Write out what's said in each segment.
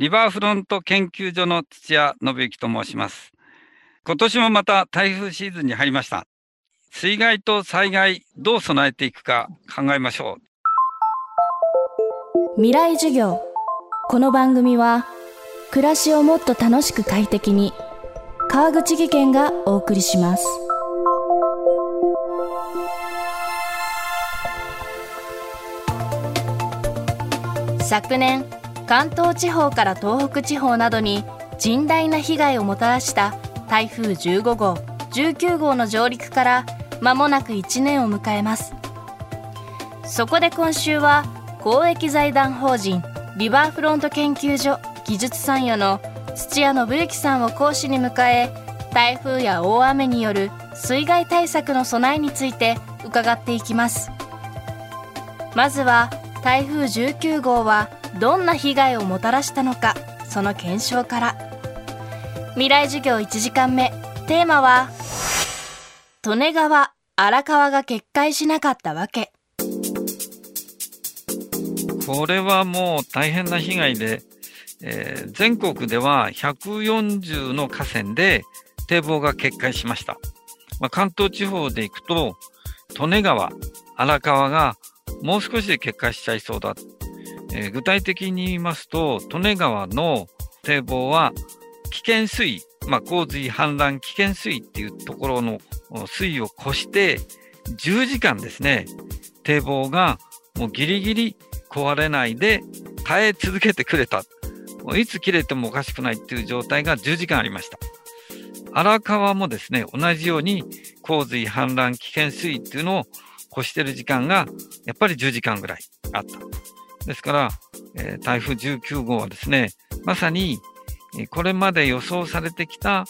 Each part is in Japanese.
リバーフロント研究所の土屋信之と申します。今年もまた台風シーズンに入りました。水害と災害どう備えていくか考えましょう。未来授業。この番組は暮らしをもっと楽しく快適に川口義賢がお送りします。昨年関東地方から東北地方などに甚大な被害をもたらした台風15号19号の上陸から間もなく1年を迎えます。そこで今週は公益財団法人リバーフロント研究所技術参与の土屋信之さんを講師に迎え台風や大雨による水害対策の備えについて伺っていきます。まずは台風19号はどんな被害をもたらしたのかその検証から未来授業1時間目テーマは利根川荒川が決壊しなかったわけこれはもう大変な被害で、えー、全国では140の河川で堤防が決壊しました。まあ、関東地方で行くと、利根川、荒川がもう少しで決壊しちゃいそうだ。えー、具体的に言いますと、利根川の堤防は危険水位、まあ、洪水氾濫危険水位っていうところの水位を越して10時間ですね、堤防がもうギリギリ壊れないで耐え続けてくれた。もういつ切れてもおかしくないっていう状態が10時間ありました。荒川もですね、同じように洪水氾濫危険水位っていうのを越してる時間がやっぱり10時間ぐらいあった。ですから、えー、台風19号はですね、まさにこれまで予想されてきた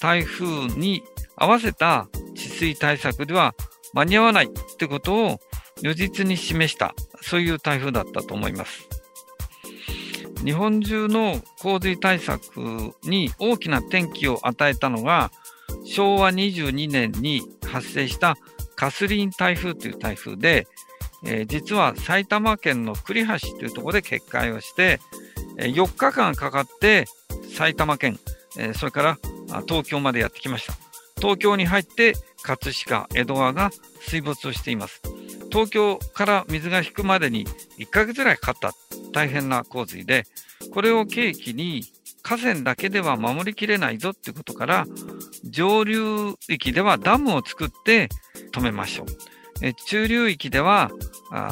台風に合わせた治水対策では間に合わないってことを如実に示した、そういう台風だったと思います。日本中の洪水対策に大きな転機を与えたのが、昭和22年に発生したカスリン台風という台風で、えー、実は埼玉県の栗橋というところで決壊をして、えー、4日間かかって埼玉県、えー、それから東京までやってきました。東京に入って葛飾、江戸川が水没をしています。東京から水が引くまでに1ヶ月ぐらいかかった大変な洪水で、これを契機に河川だけでは守りきれないぞっていうことから、上流域ではダムを作って止めましょう。中流域では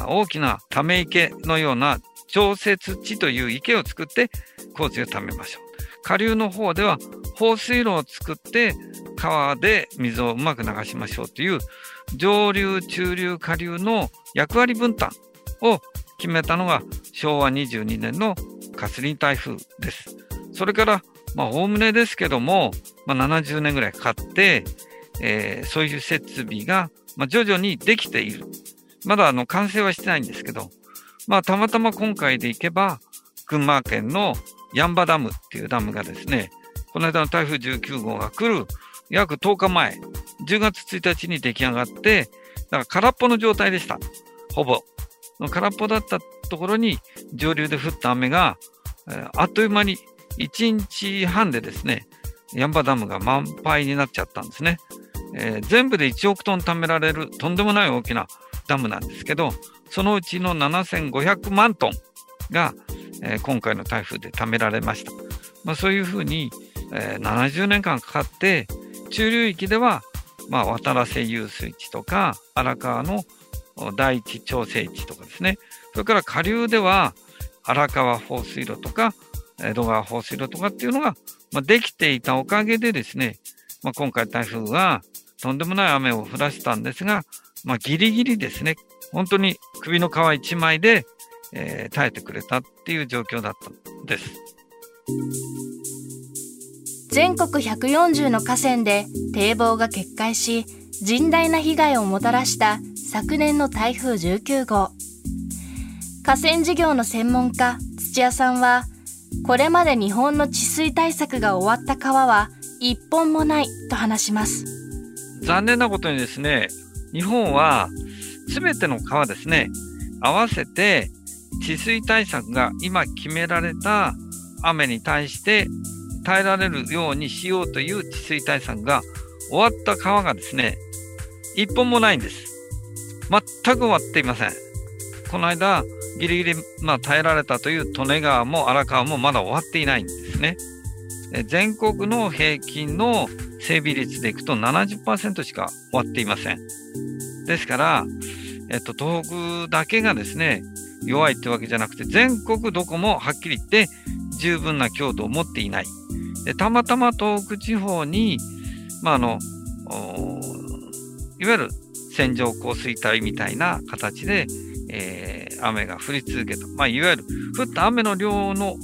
大きなため池のような調節池という池を作って洪水をためましょう。下流の方では放水路を作って川で水をうまく流しましょうという上流、中流、下流の役割分担を決めたのが昭和22年のカスリン台風です。それから、おおむねですけども、まあ、70年ぐらいかかって、えー、そういう設備が、まあ、徐々にできている。まだあの完成はしてないんですけど、まあ、たまたま今回でいけば、群馬県のヤンバダムっていうダムがですね、この間の台風19号が来る約10日前、10月1日に出来上がって、だから空っぽの状態でした。ほぼ。空っぽだったところに上流で降った雨が、あっという間に1日半でですね、ヤンバダムが満杯になっちゃったんですね。えー、全部で1億トン貯められるとんでもない大きなダムなんですけど、そのうちの7500万トンが、えー、今回の台風で貯められました。まあ、そういうふうに、えー、70年間かかって中流域では、まあ、渡良瀬遊水地とか荒川の第一調整池とかですねそれから下流では荒川放水路とか江戸川放水路とかっていうのが、まあ、できていたおかげでですね、まあ、今回台風はとんでもない雨を降らせたんですが、まあ、ギリギリですね。本当に首の皮一枚で、えー、耐えてくれたっていう状況だったんです。全国140の河川で堤防が決壊し甚大な被害をもたらした昨年の台風19号。河川事業の専門家土屋さんはこれまで日本の治水対策が終わった川は一本もないと話します。残念なことにですね日本は全ての川ですね合わせて治水対策が今決められた雨に対して耐えられるようにしようという治水対策が終わった川がですね、一本もないんです。全く終わっていません。この間、ギリギリ、まあ、耐えられたという利根川も荒川もまだ終わっていないんですね。全国の平均の整備率でいくと70%しか終わっていません。ですから、えっと、東北だけがですね、弱いってわけじゃなくて、全国どこもはっきり言って十分な強度を持っていない。でたまたま東北地方に、まあ、あの、いわゆる線状降水帯みたいな形で、えー、雨が降り続けた。まあ、いわゆる降った雨の量の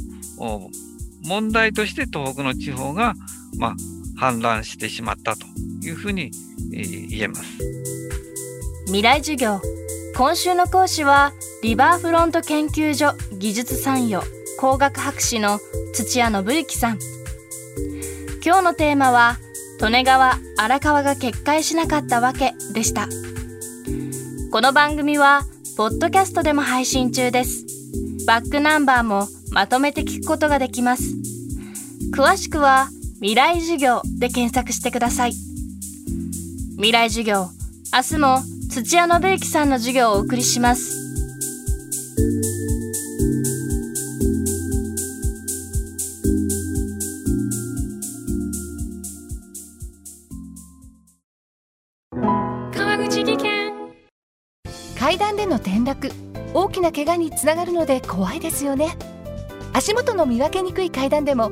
問題として東北の地方が、まあ、氾濫してしまったというふうに、えー、言えます。未来授業今週の講師はリバーフロント研究所技術参与工学博士の土屋信之さん。今日のテーマは利根川荒川が決壊しなかったわけでした。この番組はポッドキャストでも配信中です。バックナンバーもまとめて聞くことができます。詳しくは未来授業で検索してください。未来授業明日も土屋信之さんの授業をお送りします。川口技研。階段での転落大きな怪我につながるので怖いですよね。足元の見分けにくい階段でも